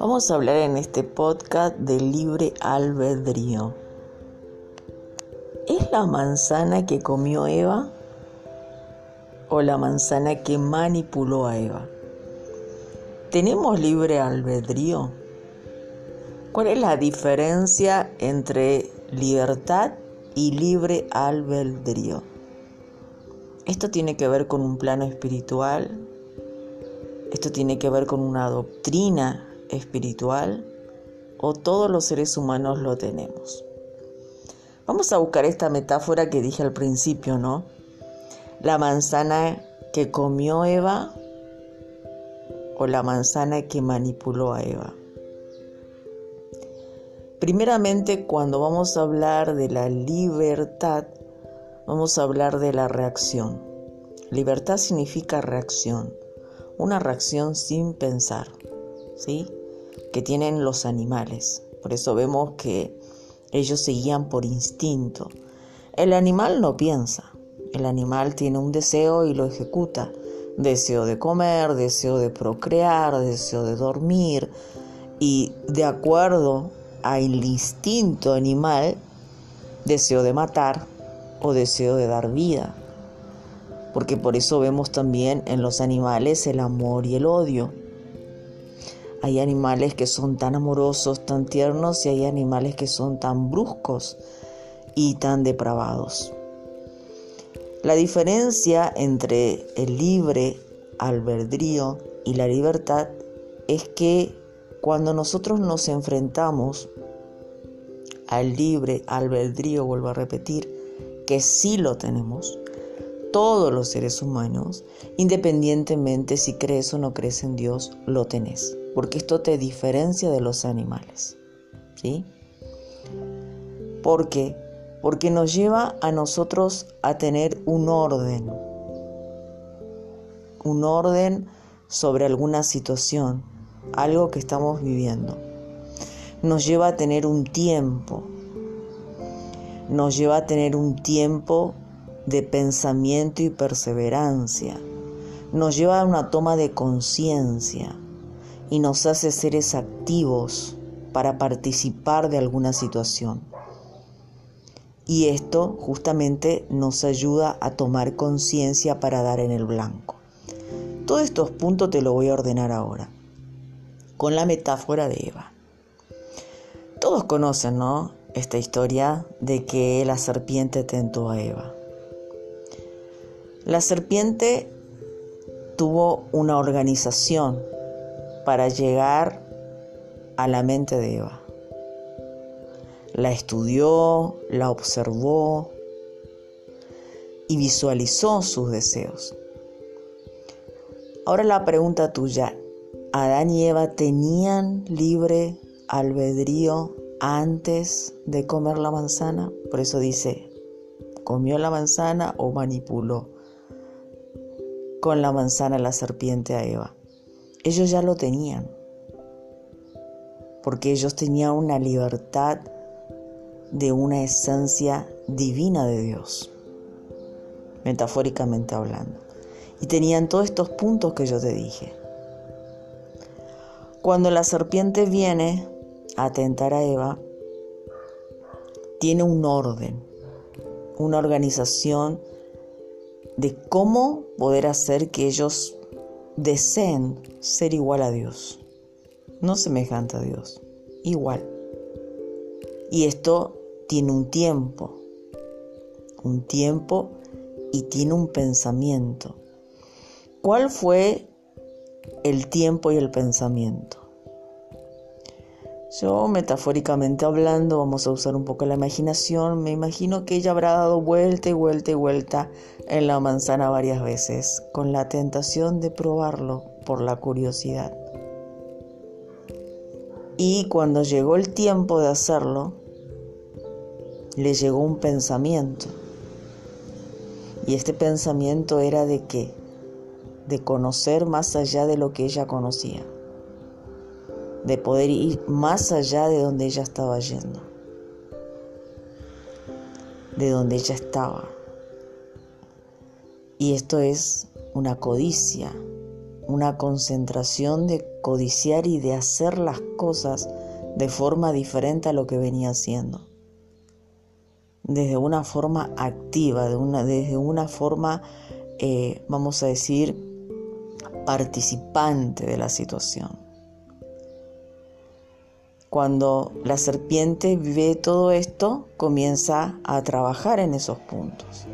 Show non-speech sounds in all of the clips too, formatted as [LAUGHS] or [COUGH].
Vamos a hablar en este podcast de libre albedrío. ¿Es la manzana que comió Eva o la manzana que manipuló a Eva? ¿Tenemos libre albedrío? ¿Cuál es la diferencia entre libertad y libre albedrío? Esto tiene que ver con un plano espiritual, esto tiene que ver con una doctrina espiritual o todos los seres humanos lo tenemos. Vamos a buscar esta metáfora que dije al principio, ¿no? La manzana que comió Eva o la manzana que manipuló a Eva. Primeramente, cuando vamos a hablar de la libertad, vamos a hablar de la reacción. Libertad significa reacción, una reacción sin pensar. ¿sí? que tienen los animales. Por eso vemos que ellos se guían por instinto. El animal no piensa, el animal tiene un deseo y lo ejecuta. Deseo de comer, deseo de procrear, deseo de dormir. Y de acuerdo al instinto animal, deseo de matar o deseo de dar vida. Porque por eso vemos también en los animales el amor y el odio. Hay animales que son tan amorosos, tan tiernos y hay animales que son tan bruscos y tan depravados. La diferencia entre el libre albedrío y la libertad es que cuando nosotros nos enfrentamos al libre albedrío, vuelvo a repetir, que sí lo tenemos, todos los seres humanos, independientemente si crees o no crees en Dios, lo tenés porque esto te diferencia de los animales. ¿Sí? ¿Por qué? Porque nos lleva a nosotros a tener un orden, un orden sobre alguna situación, algo que estamos viviendo. Nos lleva a tener un tiempo, nos lleva a tener un tiempo de pensamiento y perseverancia, nos lleva a una toma de conciencia y nos hace seres activos para participar de alguna situación. Y esto justamente nos ayuda a tomar conciencia para dar en el blanco. Todos estos puntos te lo voy a ordenar ahora, con la metáfora de Eva. Todos conocen, ¿no? Esta historia de que la serpiente tentó a Eva. La serpiente tuvo una organización para llegar a la mente de Eva. La estudió, la observó y visualizó sus deseos. Ahora la pregunta tuya, ¿Adán y Eva tenían libre albedrío antes de comer la manzana? Por eso dice, ¿comió la manzana o manipuló con la manzana la serpiente a Eva? ellos ya lo tenían, porque ellos tenían una libertad de una esencia divina de Dios, metafóricamente hablando. Y tenían todos estos puntos que yo te dije. Cuando la serpiente viene a tentar a Eva, tiene un orden, una organización de cómo poder hacer que ellos deseen ser igual a Dios, no semejante a Dios, igual. Y esto tiene un tiempo, un tiempo y tiene un pensamiento. ¿Cuál fue el tiempo y el pensamiento? Yo, metafóricamente hablando, vamos a usar un poco la imaginación. Me imagino que ella habrá dado vuelta y vuelta y vuelta en la manzana varias veces, con la tentación de probarlo por la curiosidad. Y cuando llegó el tiempo de hacerlo, le llegó un pensamiento. Y este pensamiento era de qué? De conocer más allá de lo que ella conocía de poder ir más allá de donde ella estaba yendo, de donde ella estaba. Y esto es una codicia, una concentración de codiciar y de hacer las cosas de forma diferente a lo que venía haciendo. Desde una forma activa, de una, desde una forma, eh, vamos a decir, participante de la situación. Cuando la serpiente ve todo esto, comienza a trabajar en esos puntos.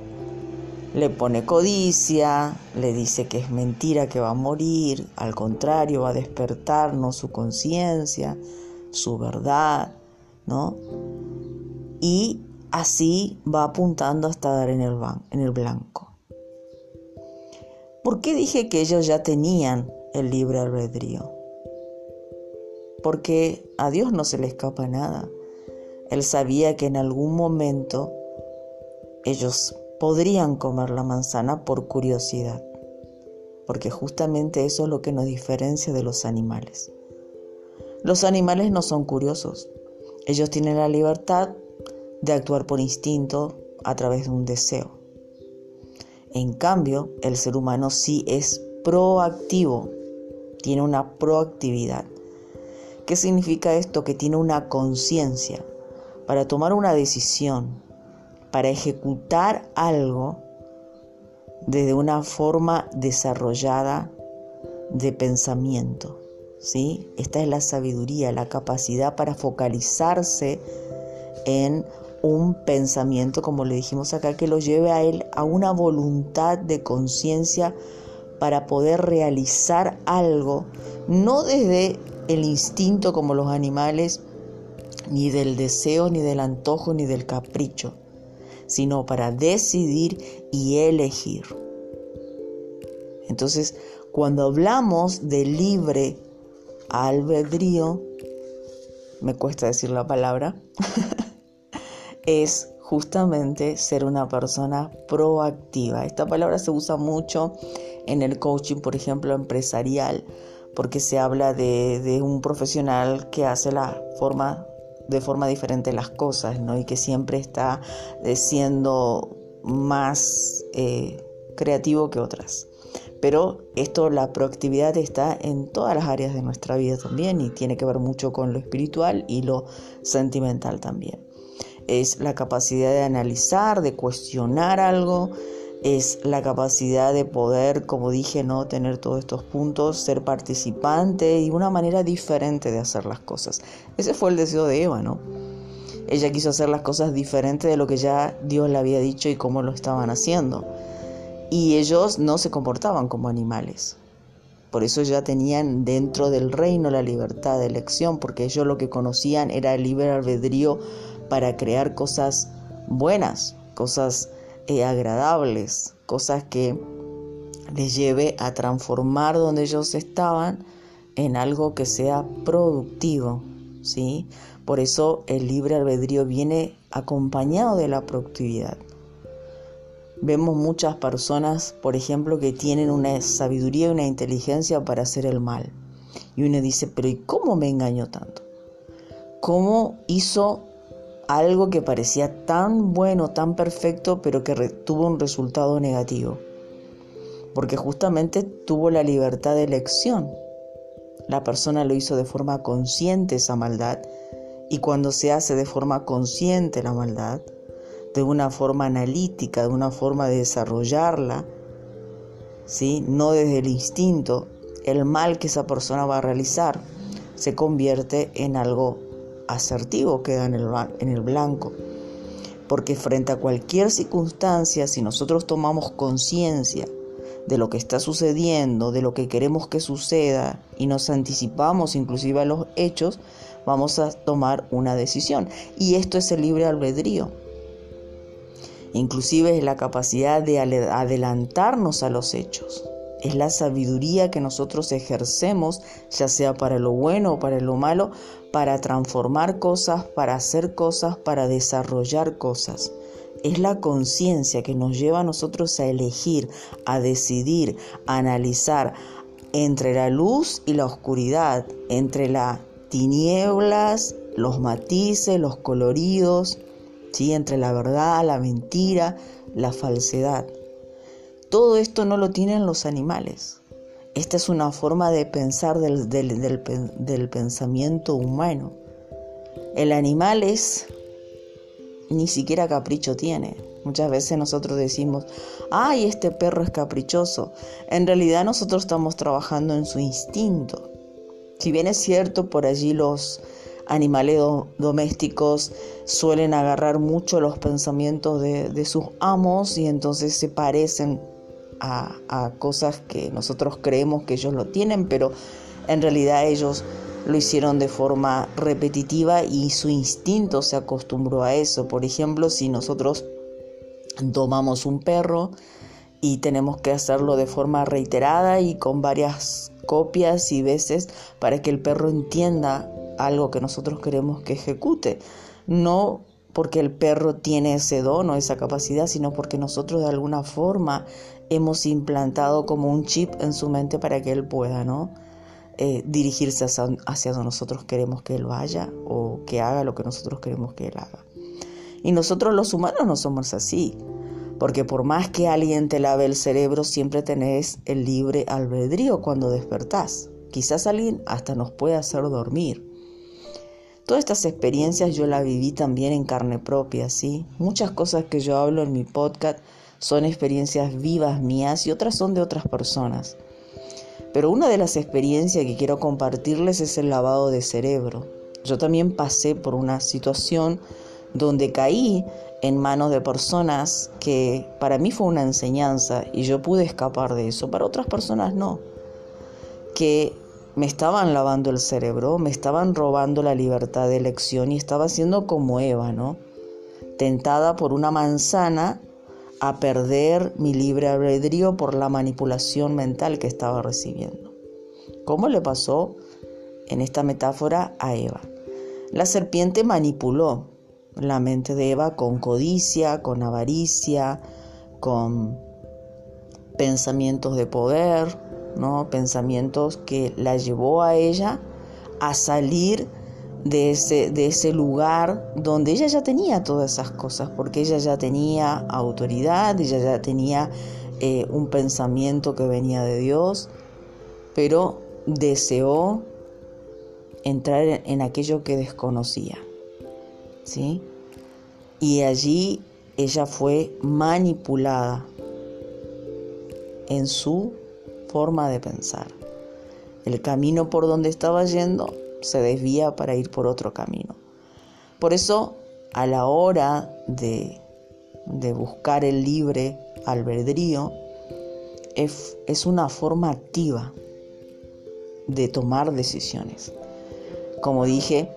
Le pone codicia, le dice que es mentira que va a morir, al contrario, va a despertarnos su conciencia, su verdad, ¿no? Y así va apuntando hasta dar en el, en el blanco. ¿Por qué dije que ellos ya tenían el libre albedrío? Porque a Dios no se le escapa nada. Él sabía que en algún momento ellos podrían comer la manzana por curiosidad, porque justamente eso es lo que nos diferencia de los animales. Los animales no son curiosos. Ellos tienen la libertad de actuar por instinto a través de un deseo. En cambio, el ser humano sí es proactivo, tiene una proactividad. ¿Qué significa esto? Que tiene una conciencia para tomar una decisión, para ejecutar algo desde una forma desarrollada de pensamiento. ¿sí? Esta es la sabiduría, la capacidad para focalizarse en un pensamiento, como le dijimos acá, que lo lleve a él a una voluntad de conciencia para poder realizar algo, no desde el instinto como los animales, ni del deseo, ni del antojo, ni del capricho, sino para decidir y elegir. Entonces, cuando hablamos de libre albedrío, me cuesta decir la palabra, [LAUGHS] es justamente ser una persona proactiva. Esta palabra se usa mucho en el coaching, por ejemplo, empresarial, porque se habla de, un profesional que hace la forma de forma diferente las cosas, ¿no? Y que siempre está eh, siendo más eh, creativo que otras. Pero esto, la proactividad está en todas las áreas de nuestra vida también y tiene que ver mucho con lo espiritual y lo sentimental también. Es la capacidad de analizar, de cuestionar algo, es la capacidad de poder, como dije, no tener todos estos puntos, ser participante y una manera diferente de hacer las cosas. Ese fue el deseo de Eva, ¿no? Ella quiso hacer las cosas diferente de lo que ya Dios le había dicho y cómo lo estaban haciendo y ellos no se comportaban como animales. Por eso ya tenían dentro del reino la libertad de elección, porque ellos lo que conocían era el libre albedrío para crear cosas buenas, cosas eh, agradables, cosas que les lleve a transformar donde ellos estaban en algo que sea productivo, ¿sí? Por eso el libre albedrío viene acompañado de la productividad. Vemos muchas personas, por ejemplo, que tienen una sabiduría y una inteligencia para hacer el mal. Y uno dice, pero ¿y cómo me engañó tanto? ¿Cómo hizo algo que parecía tan bueno, tan perfecto, pero que tuvo un resultado negativo? Porque justamente tuvo la libertad de elección. La persona lo hizo de forma consciente esa maldad. Y cuando se hace de forma consciente la maldad, de una forma analítica, de una forma de desarrollarla, ¿sí? no desde el instinto, el mal que esa persona va a realizar se convierte en algo asertivo, queda en el, en el blanco. Porque frente a cualquier circunstancia, si nosotros tomamos conciencia de lo que está sucediendo, de lo que queremos que suceda y nos anticipamos inclusive a los hechos, vamos a tomar una decisión. Y esto es el libre albedrío. Inclusive es la capacidad de adelantarnos a los hechos. Es la sabiduría que nosotros ejercemos, ya sea para lo bueno o para lo malo, para transformar cosas, para hacer cosas, para desarrollar cosas. Es la conciencia que nos lleva a nosotros a elegir, a decidir, a analizar entre la luz y la oscuridad, entre las tinieblas, los matices, los coloridos, entre la verdad, la mentira, la falsedad. Todo esto no lo tienen los animales. Esta es una forma de pensar del, pensamiento humano. El animal es ni siquiera capricho tiene. Muchas veces nosotros decimos, ay, este perro es caprichoso. En realidad nosotros estamos trabajando en su instinto. Si bien es cierto, por allí los animales domésticos suelen agarrar mucho los pensamientos de, sus amos y entonces se parecen a, a cosas que nosotros creemos que ellos lo tienen, pero en realidad ellos lo hicieron de forma repetitiva y su instinto se acostumbró a eso. Por ejemplo, si nosotros tomamos un perro y tenemos que hacerlo de forma reiterada y con varias copias y veces para que el perro entienda algo que nosotros queremos que ejecute. No porque el perro tiene ese don o esa capacidad, sino porque nosotros de alguna forma hemos implantado como un chip en su mente para que él pueda, ¿no? Eh, dirigirse hacia, donde nosotros queremos que Él vaya o que haga lo que nosotros queremos que Él haga. Y nosotros los humanos no somos así, porque por más que alguien te lave el cerebro, siempre tenés el libre albedrío cuando despertás. Quizás alguien hasta nos puede hacer dormir. Todas estas experiencias yo las viví también en carne propia, ¿sí? Muchas cosas que yo hablo en mi podcast son experiencias vivas mías y otras son de otras personas. Pero una de las experiencias que quiero compartirles es el lavado de cerebro. Yo también pasé por una situación donde caí en manos de personas que para mí fue una enseñanza y yo pude escapar de eso, para otras personas no, que me estaban lavando el cerebro, me estaban robando la libertad de elección y estaba siendo como Eva, ¿no? Tentada por una manzana a perder mi libre albedrío por la manipulación mental que estaba recibiendo. ¿Cómo le pasó en esta metáfora a Eva? La serpiente manipuló la mente de Eva con codicia, con avaricia, con pensamientos de poder, ¿no? pensamientos que la llevó a ella a salir de ese, de ese lugar donde ella ya tenía todas esas cosas, porque ella ya tenía autoridad, ella ya tenía eh, un pensamiento que venía de Dios, pero deseó entrar en aquello que desconocía. ¿sí? Y allí ella fue manipulada en su forma de pensar. El camino por donde estaba yendo se desvía para ir por otro camino. Por eso, a la hora de, buscar el libre albedrío, es, es una forma activa de tomar decisiones. Como dije,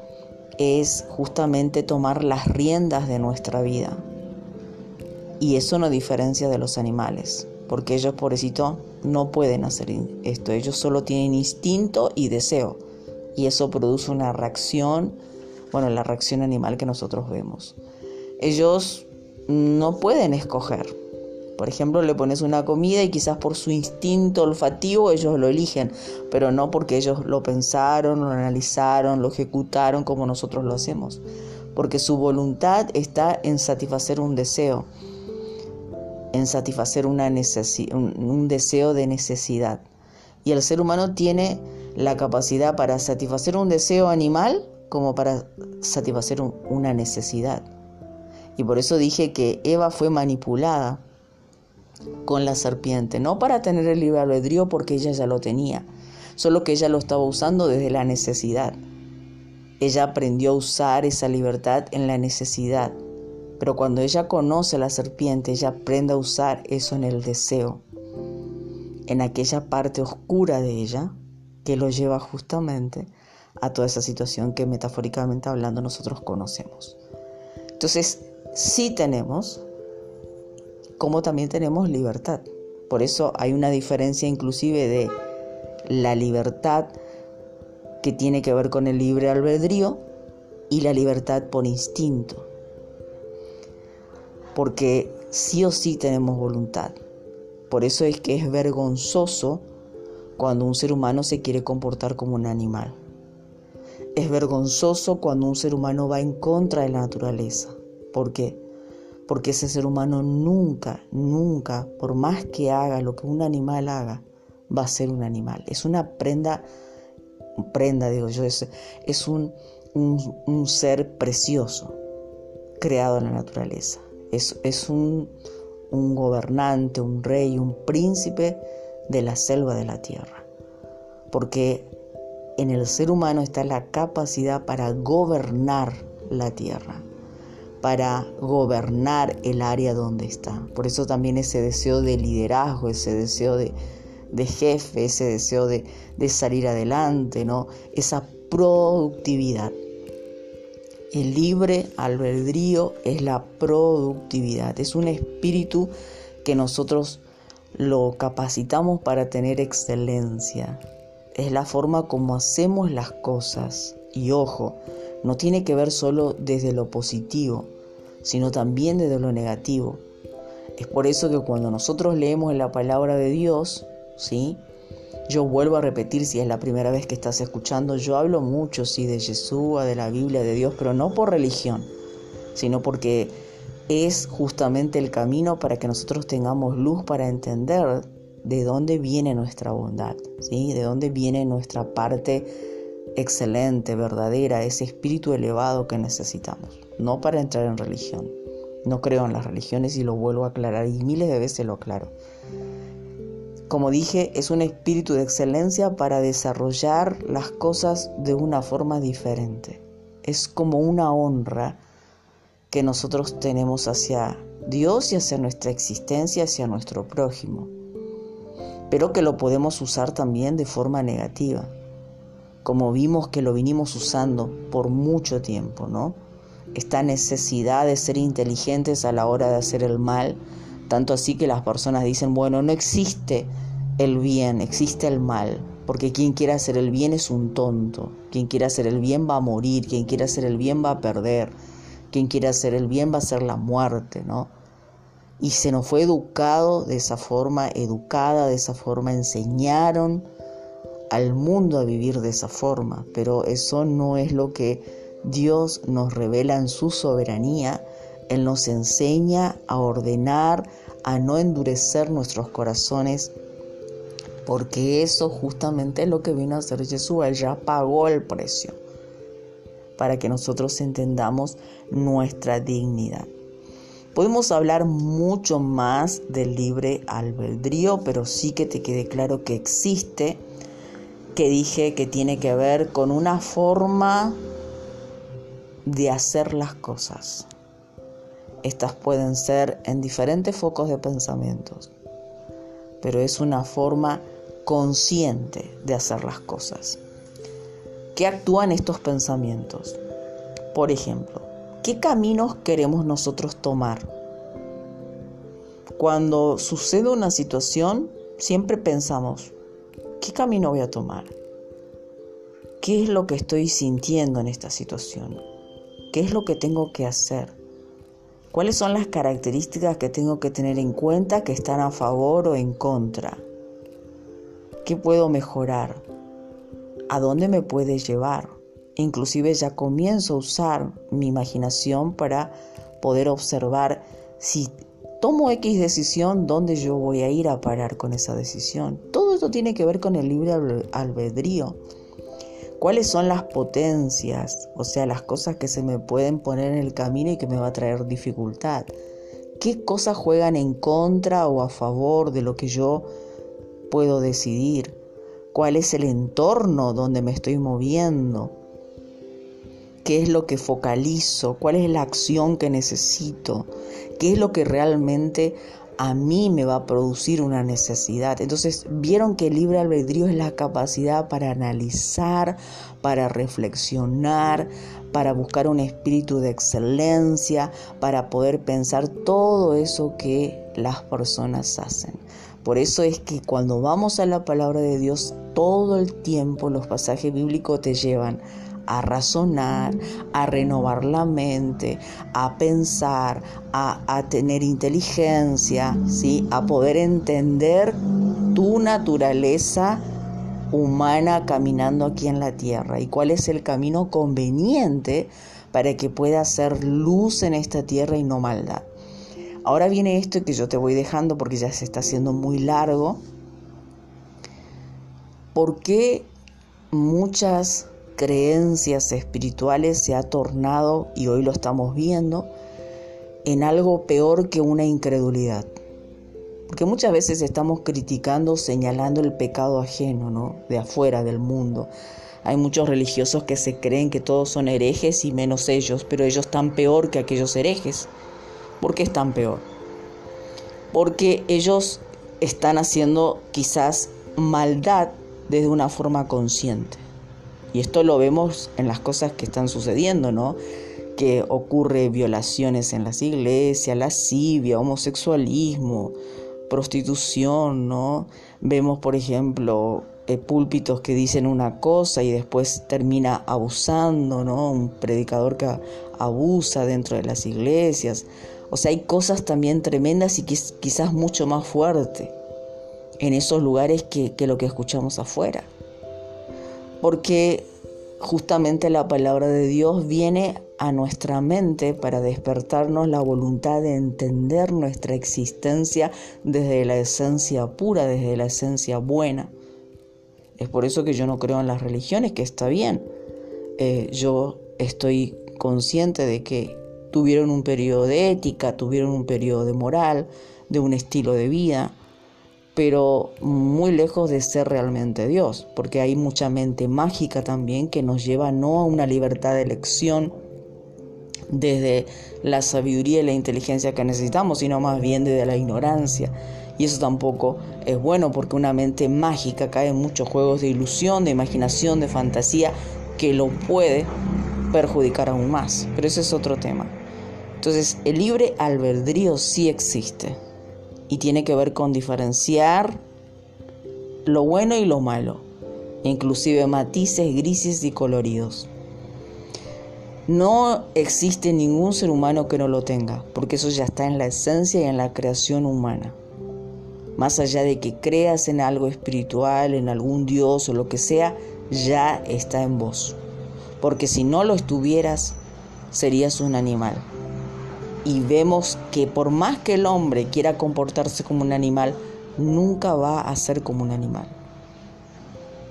es justamente tomar las riendas de nuestra vida. Y eso no diferencia de los animales, porque ellos, pobrecito, no pueden hacer esto. Ellos solo tienen instinto y deseo y eso produce una reacción, bueno, la reacción animal que nosotros vemos. Ellos no pueden escoger. Por ejemplo, le pones una comida y quizás por su instinto olfativo ellos lo eligen, pero no porque ellos lo pensaron, lo analizaron, lo ejecutaron como nosotros lo hacemos. Porque su voluntad está en satisfacer un deseo, en satisfacer un deseo de necesidad. Y el ser humano tiene la capacidad para satisfacer un deseo animal como para satisfacer una necesidad. Y por eso dije que Eva fue manipulada con la serpiente, no para tener el libre albedrío porque ella ya lo tenía, solo que ella lo estaba usando desde la necesidad. Ella aprendió a usar esa libertad en la necesidad, pero cuando ella conoce a la serpiente, ella aprende a usar eso en el deseo, en aquella parte oscura de ella, que lo lleva justamente a toda esa situación que metafóricamente hablando nosotros conocemos. Entonces, sí tenemos, como también tenemos libertad. Por eso hay una diferencia inclusive de la libertad que tiene que ver con el libre albedrío y la libertad por instinto. Porque sí o sí tenemos voluntad. Por eso es que es vergonzoso cuando un ser humano se quiere comportar como un animal. Es vergonzoso cuando un ser humano va en contra de la naturaleza. ¿Por qué? porque ese ser humano nunca, nunca, por más que haga lo que un animal haga, va a ser un animal. Es una prenda, prenda digo yo, es, es un, un, ser precioso, creado en la naturaleza. Es, es un, un gobernante, un rey, un príncipe de la selva de la tierra. Porque en el ser humano está la capacidad para gobernar la tierra, para gobernar el área donde está. Por eso también ese deseo de liderazgo, ese deseo de, jefe, ese deseo de, de, salir adelante, ¿no? esa productividad. El libre albedrío es la productividad, es un espíritu que nosotros lo capacitamos para tener excelencia. Es la forma como hacemos las cosas. Y ojo, no tiene que ver solo desde lo positivo, sino también desde lo negativo. Es por eso que cuando nosotros leemos la palabra de Dios, ¿sí? Yo vuelvo a repetir si es la primera vez que estás escuchando, yo hablo mucho, sí, de Jesús, de la Biblia, de Dios, pero no por religión, sino porque es justamente el camino para que nosotros tengamos luz para entender de dónde viene nuestra bondad, ¿sí? de dónde viene nuestra parte excelente, verdadera, ese espíritu elevado que necesitamos, no para entrar en religión. No creo en las religiones y lo vuelvo a aclarar y miles de veces lo aclaro. Como dije, es un espíritu de excelencia para desarrollar las cosas de una forma diferente. Es como una honra que nosotros tenemos hacia Dios y hacia nuestra existencia, hacia nuestro prójimo. Pero que lo podemos usar también de forma negativa, como vimos que lo vinimos usando por mucho tiempo, ¿no? Esta necesidad de ser inteligentes a la hora de hacer el mal, tanto así que las personas dicen, bueno, no existe el bien, existe el mal, porque quien quiera hacer el bien es un tonto, quien quiera hacer el bien va a morir, quien quiera hacer el bien va a perder, quien quiera hacer el bien va a ser la muerte, ¿no? Y se nos fue educado de esa forma, educada de esa forma, enseñaron al mundo a vivir de esa forma, pero eso no es lo que Dios nos revela en su soberanía. Él nos enseña a ordenar, a no endurecer nuestros corazones porque eso justamente es lo que vino a hacer Jesús, Él ya pagó el precio para que nosotros entendamos nuestra dignidad. Podemos hablar mucho más del libre albedrío, pero sí que te quede claro que existe, que dije que tiene que ver con una forma de hacer las cosas. Estas pueden ser en diferentes focos de pensamientos, pero es una forma consciente de hacer las cosas. ¿Qué actúan estos pensamientos? Por ejemplo, ¿qué caminos queremos nosotros tomar? Cuando sucede una situación, siempre pensamos, ¿qué camino voy a tomar? ¿Qué es lo que estoy sintiendo en esta situación? ¿Qué es lo que tengo que hacer? ¿Cuáles son las características que tengo que tener en cuenta que están a favor o en contra? ¿Qué puedo mejorar? ¿A dónde me puede llevar? Inclusive ya comienzo a usar mi imaginación para poder observar si tomo X decisión, dónde yo voy a ir a parar con esa decisión. Todo esto tiene que ver con el libre albedrío. ¿Cuáles son las potencias? O sea, las cosas que se me pueden poner en el camino y que me va a traer dificultad. ¿Qué cosas juegan en contra o a favor de lo que yo puedo decidir, cuál es el entorno donde me estoy moviendo, qué es lo que focalizo, cuál es la acción que necesito, qué es lo que realmente a mí me va a producir una necesidad. Entonces, vieron que el libre albedrío es la capacidad para analizar, para reflexionar, para buscar un espíritu de excelencia, para poder pensar todo eso que las personas hacen. Por eso es que cuando vamos a la palabra de Dios, todo el tiempo los pasajes bíblicos te llevan a razonar, a renovar la mente, a pensar, a, tener inteligencia, ¿sí? a poder entender tu naturaleza humana caminando aquí en la tierra y cuál es el camino conveniente para que pueda ser luz en esta tierra y no maldad. Ahora viene esto que yo te voy dejando porque ya se está haciendo muy largo. ¿Por qué muchas creencias espirituales se ha tornado, y hoy lo estamos viendo, en algo peor que una incredulidad? Porque muchas veces estamos criticando, señalando el pecado ajeno, ¿no? De afuera del mundo. Hay muchos religiosos que se creen que todos son herejes y menos ellos, pero ellos están peor que aquellos herejes. ¿Por qué están peor? Porque ellos están haciendo quizás maldad desde una forma consciente. Y esto lo vemos en las cosas que están sucediendo, ¿no? Que ocurre violaciones en las iglesias, lascivia, homosexualismo, prostitución, ¿no? Vemos, por ejemplo, eh, púlpitos que dicen una cosa y después termina abusando, ¿no? Un predicador que abusa dentro de las iglesias. O sea, hay cosas también tremendas y quizás mucho más fuertes en esos lugares que, que lo que escuchamos afuera. Porque justamente la palabra de Dios viene a nuestra mente para despertarnos la voluntad de entender nuestra existencia desde la esencia pura, desde la esencia buena. Es por eso que yo no creo en las religiones, que está bien. Eh, yo estoy consciente de que tuvieron un periodo de ética, tuvieron un periodo de moral, de un estilo de vida, pero muy lejos de ser realmente Dios, porque hay mucha mente mágica también que nos lleva no a una libertad de elección desde la sabiduría y la inteligencia que necesitamos, sino más bien desde la ignorancia. Y eso tampoco es bueno porque una mente mágica cae en muchos juegos de ilusión, de imaginación, de fantasía, que lo puede perjudicar aún más. Pero ese es otro tema. Entonces, el libre albedrío sí existe y tiene que ver con diferenciar lo bueno y lo malo, inclusive matices grises y coloridos. No existe ningún ser humano que no lo tenga, porque eso ya está en la esencia y en la creación humana más allá de que creas en algo espiritual, en algún Dios o lo que sea, ya está en vos. Porque si no lo estuvieras, serías un animal. Y vemos que por más que el hombre quiera comportarse como un animal, nunca va a ser como un animal.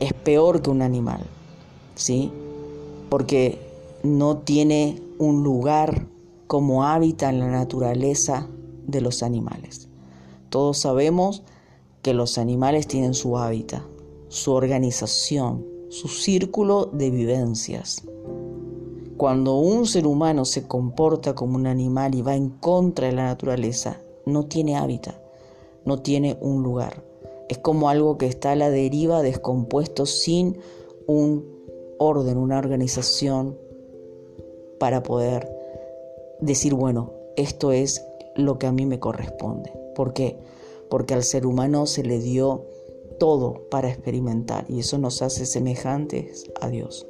Es peor que un animal, ¿sí? Porque no tiene un lugar como hábitat en la naturaleza de los animales. Todos sabemos que los animales tienen su hábitat, su organización, su círculo de vivencias. Cuando un ser humano se comporta como un animal y va en contra de la naturaleza, no tiene hábitat, no tiene un lugar. Es como algo que está a la deriva, descompuesto, sin un orden, una organización para poder decir, bueno, esto es lo que a mí me corresponde. ¿Por qué? Porque al ser humano se le dio todo para experimentar y eso nos hace semejantes a Dios.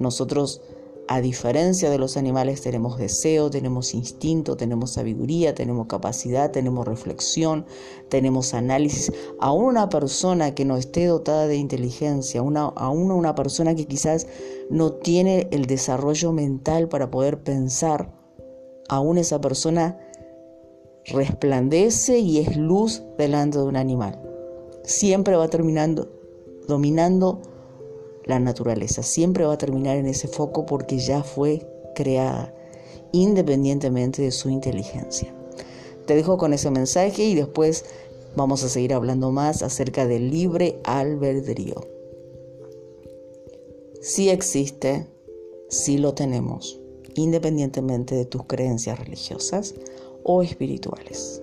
Nosotros, a diferencia de los animales, tenemos deseo, tenemos instinto, tenemos sabiduría, tenemos capacidad, tenemos reflexión, tenemos análisis. Aún una persona que no esté dotada de inteligencia, una, aún una persona que quizás no tiene el desarrollo mental para poder pensar, aún esa persona resplandece y es luz delante de un animal. Siempre va terminando dominando la naturaleza, siempre va a terminar en ese foco porque ya fue creada, independientemente de su inteligencia. Te dejo con ese mensaje y después vamos a seguir hablando más acerca del libre albedrío. Si existe, si lo tenemos, independientemente de tus creencias religiosas o espirituales.